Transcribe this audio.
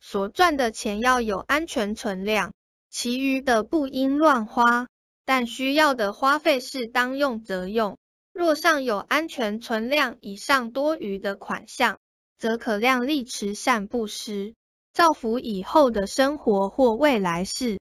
所赚的钱要有安全存量，其余的不应乱花，但需要的花费是当用则用。若尚有安全存量以上多余的款项，则可量力慈善布施，造福以后的生活或未来世。